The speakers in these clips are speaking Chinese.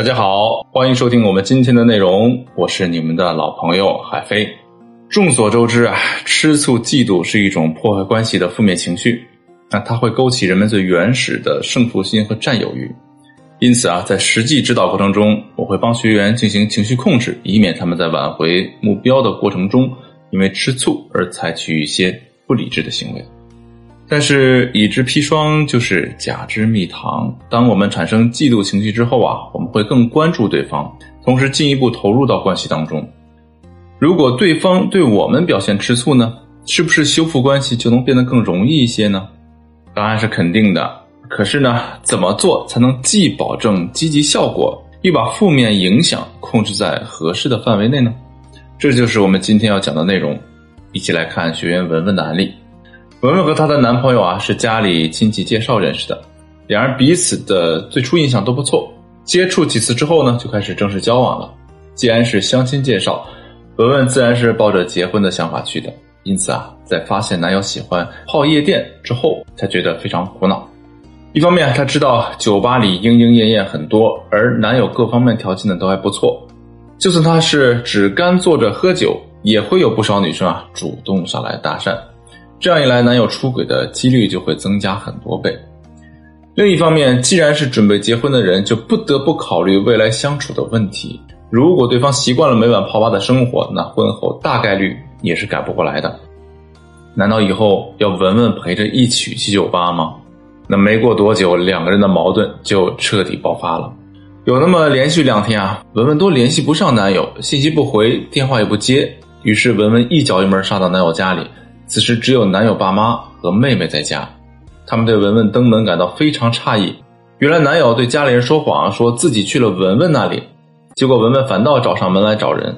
大家好，欢迎收听我们今天的内容，我是你们的老朋友海飞。众所周知啊，吃醋、嫉妒是一种破坏关系的负面情绪，那它会勾起人们最原始的胜负心和占有欲。因此啊，在实际指导过程中，我会帮学员进行情绪控制，以免他们在挽回目标的过程中，因为吃醋而采取一些不理智的行为。但是已知砒霜就是假之蜜糖。当我们产生嫉妒情绪之后啊，我们会更关注对方，同时进一步投入到关系当中。如果对方对我们表现吃醋呢，是不是修复关系就能变得更容易一些呢？答案是肯定的。可是呢，怎么做才能既保证积极效果，又把负面影响控制在合适的范围内呢？这就是我们今天要讲的内容。一起来看学员文文的案例。文文和她的男朋友啊是家里亲戚介绍认识的，两人彼此的最初印象都不错。接触几次之后呢，就开始正式交往了。既然是相亲介绍，文文自然是抱着结婚的想法去的。因此啊，在发现男友喜欢泡夜店之后，她觉得非常苦恼。一方面，她知道酒吧里莺莺燕燕很多，而男友各方面条件呢都还不错。就算他是只干坐着喝酒，也会有不少女生啊主动上来搭讪。这样一来，男友出轨的几率就会增加很多倍。另一方面，既然是准备结婚的人，就不得不考虑未来相处的问题。如果对方习惯了每晚泡吧的生活，那婚后大概率也是改不过来的。难道以后要文文陪着一起去酒吧吗？那没过多久，两个人的矛盾就彻底爆发了。有那么连续两天啊，文文都联系不上男友，信息不回，电话也不接。于是文文一脚油门杀到男友家里。此时只有男友爸妈和妹妹在家，他们对文文登门感到非常诧异。原来男友对家里人说谎，说自己去了文文那里，结果文文反倒找上门来找人。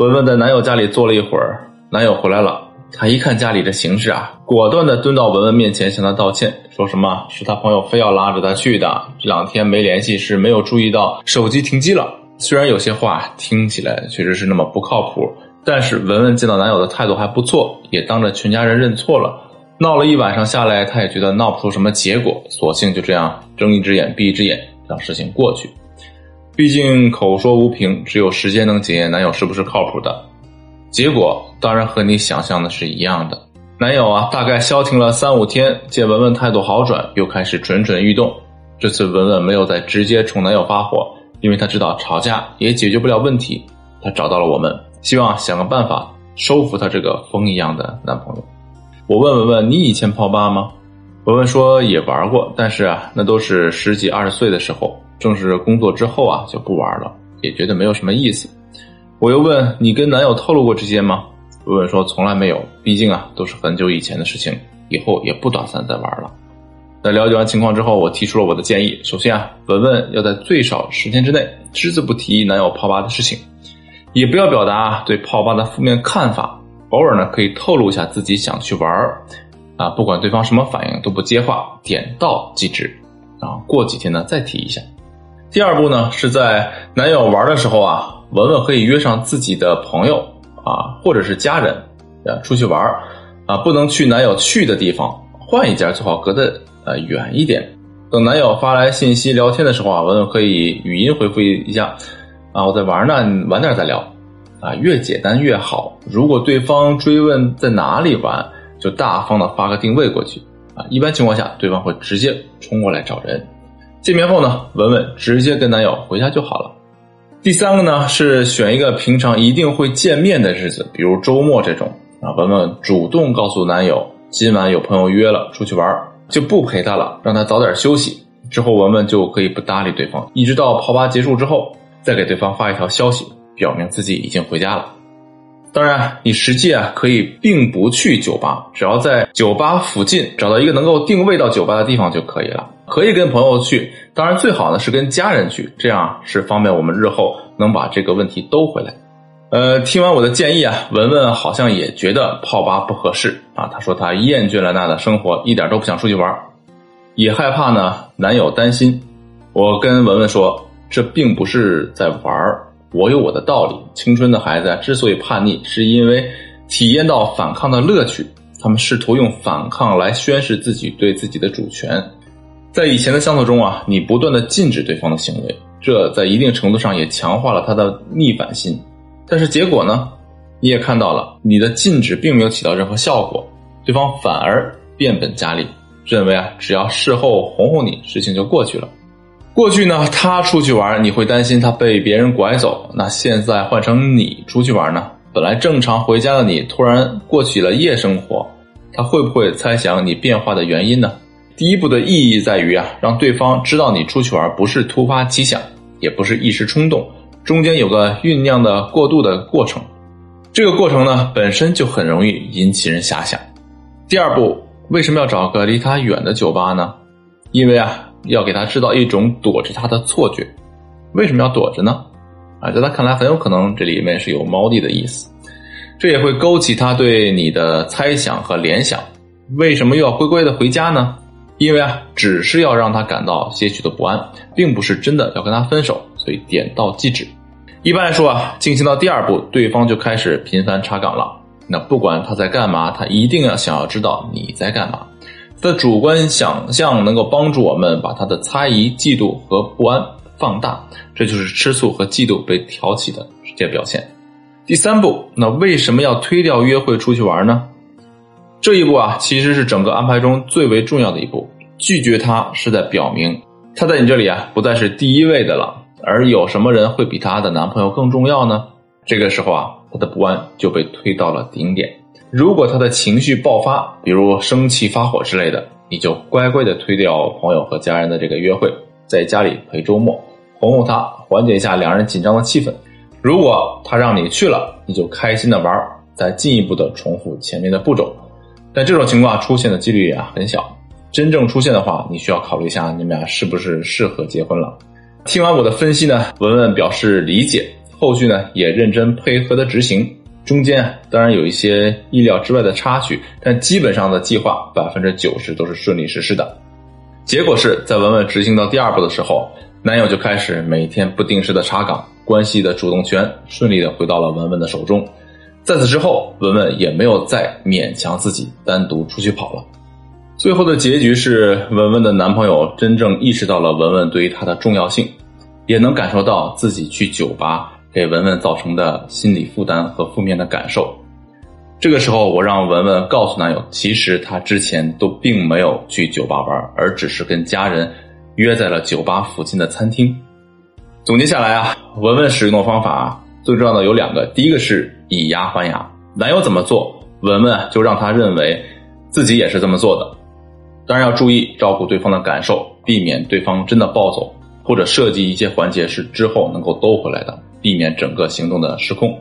文文在男友家里坐了一会儿，男友回来了，他一看家里的形势啊，果断的蹲到文文面前向他道歉，说什么是他朋友非要拉着他去的，这两天没联系是没有注意到手机停机了。虽然有些话听起来确实是那么不靠谱。但是文文见到男友的态度还不错，也当着全家人认错了。闹了一晚上下来，她也觉得闹不出什么结果，索性就这样睁一只眼闭一只眼，让事情过去。毕竟口说无凭，只有时间能检验男友是不是靠谱的。结果当然和你想象的是一样的。男友啊，大概消停了三五天，见文文态度好转，又开始蠢蠢欲动。这次文文没有再直接冲男友发火，因为她知道吵架也解决不了问题，她找到了我们。希望想个办法收服她这个风一样的男朋友。我问文文，你以前泡吧吗？文文说也玩过，但是啊，那都是十几二十岁的时候，正式工作之后啊就不玩了，也觉得没有什么意思。我又问你跟男友透露过这些吗？文文说从来没有，毕竟啊都是很久以前的事情，以后也不打算再玩了。在了解完情况之后，我提出了我的建议。首先啊，文文要在最少十天之内只字不提男友泡吧的事情。也不要表达对泡吧的负面看法，偶尔呢可以透露一下自己想去玩儿，啊，不管对方什么反应都不接话，点到即止，啊，过几天呢再提一下。第二步呢是在男友玩的时候啊，文文可以约上自己的朋友啊或者是家人啊出去玩儿，啊，不能去男友去的地方，换一家最好隔得呃远一点。等男友发来信息聊天的时候啊，文文可以语音回复一下。啊，我在玩呢，晚点再聊。啊，越简单越好。如果对方追问在哪里玩，就大方的发个定位过去。啊，一般情况下，对方会直接冲过来找人。见面后呢，文文直接跟男友回家就好了。第三个呢，是选一个平常一定会见面的日子，比如周末这种。啊，文文主动告诉男友，今晚有朋友约了出去玩，就不陪他了，让他早点休息。之后文文就可以不搭理对方，一直到泡吧结束之后。再给对方发一条消息，表明自己已经回家了。当然，你实际啊可以并不去酒吧，只要在酒吧附近找到一个能够定位到酒吧的地方就可以了。可以跟朋友去，当然最好呢是跟家人去，这样是方便我们日后能把这个问题兜回来。呃，听完我的建议啊，文文好像也觉得泡吧不合适啊。她说她厌倦了那的生活，一点都不想出去玩，也害怕呢男友担心。我跟文文说。这并不是在玩儿，我有我的道理。青春的孩子之所以叛逆，是因为体验到反抗的乐趣，他们试图用反抗来宣示自己对自己的主权。在以前的相处中啊，你不断的禁止对方的行为，这在一定程度上也强化了他的逆反心。但是结果呢？你也看到了，你的禁止并没有起到任何效果，对方反而变本加厉，认为啊，只要事后哄哄你，事情就过去了。过去呢，他出去玩，你会担心他被别人拐走。那现在换成你出去玩呢？本来正常回家的你，突然过起了夜生活，他会不会猜想你变化的原因呢？第一步的意义在于啊，让对方知道你出去玩不是突发奇想，也不是一时冲动，中间有个酝酿的过渡的过程。这个过程呢，本身就很容易引起人遐想。第二步，为什么要找个离他远的酒吧呢？因为啊。要给他制造一种躲着他的错觉，为什么要躲着呢？啊，在他看来，很有可能这里面是有猫腻的意思，这也会勾起他对你的猜想和联想。为什么又要乖乖的回家呢？因为啊，只是要让他感到些许的不安，并不是真的要跟他分手，所以点到即止。一般来说啊，进行到第二步，对方就开始频繁查岗了。那不管他在干嘛，他一定要想要知道你在干嘛。的主观想象能够帮助我们把他的猜疑、嫉妒和不安放大，这就是吃醋和嫉妒被挑起的直接表现。第三步，那为什么要推掉约会出去玩呢？这一步啊，其实是整个安排中最为重要的一步。拒绝他是在表明他在你这里啊不再是第一位的了。而有什么人会比她的男朋友更重要呢？这个时候啊，她的不安就被推到了顶点。如果他的情绪爆发，比如生气发火之类的，你就乖乖的推掉朋友和家人的这个约会，在家里陪周末，哄哄他，缓解一下两人紧张的气氛。如果他让你去了，你就开心的玩，再进一步的重复前面的步骤。但这种情况出现的几率啊很小，真正出现的话，你需要考虑一下你们俩是不是适合结婚了。听完我的分析呢，文文表示理解，后续呢也认真配合的执行。中间当然有一些意料之外的插曲，但基本上的计划百分之九十都是顺利实施的。结果是在文文执行到第二步的时候，男友就开始每天不定时的查岗，关系的主动权顺利的回到了文文的手中。在此之后，文文也没有再勉强自己单独出去跑了。最后的结局是，文文的男朋友真正意识到了文文对于他的重要性，也能感受到自己去酒吧。给文文造成的心理负担和负面的感受。这个时候，我让文文告诉男友，其实他之前都并没有去酒吧玩，而只是跟家人约在了酒吧附近的餐厅。总结下来啊，文文使用的方法最重要的有两个，第一个是以牙还牙，男友怎么做，文文就让他认为自己也是这么做的。当然要注意照顾对方的感受，避免对方真的暴走，或者设计一些环节是之后能够兜回来的。避免整个行动的失控。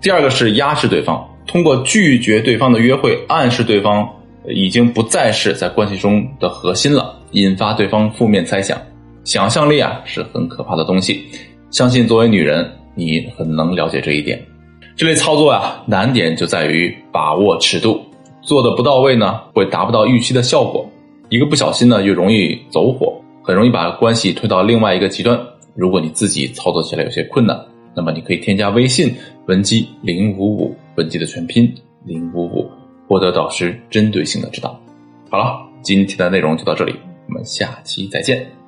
第二个是压制对方，通过拒绝对方的约会，暗示对方已经不再是在关系中的核心了，引发对方负面猜想。想象力啊是很可怕的东西，相信作为女人，你很能了解这一点。这类操作啊，难点就在于把握尺度，做的不到位呢，会达不到预期的效果。一个不小心呢，又容易走火，很容易把关系推到另外一个极端。如果你自己操作起来有些困难，那么你可以添加微信文姬零五五，文姬的全拼零五五，获得导师针对性的指导。好了，今天的内容就到这里，我们下期再见。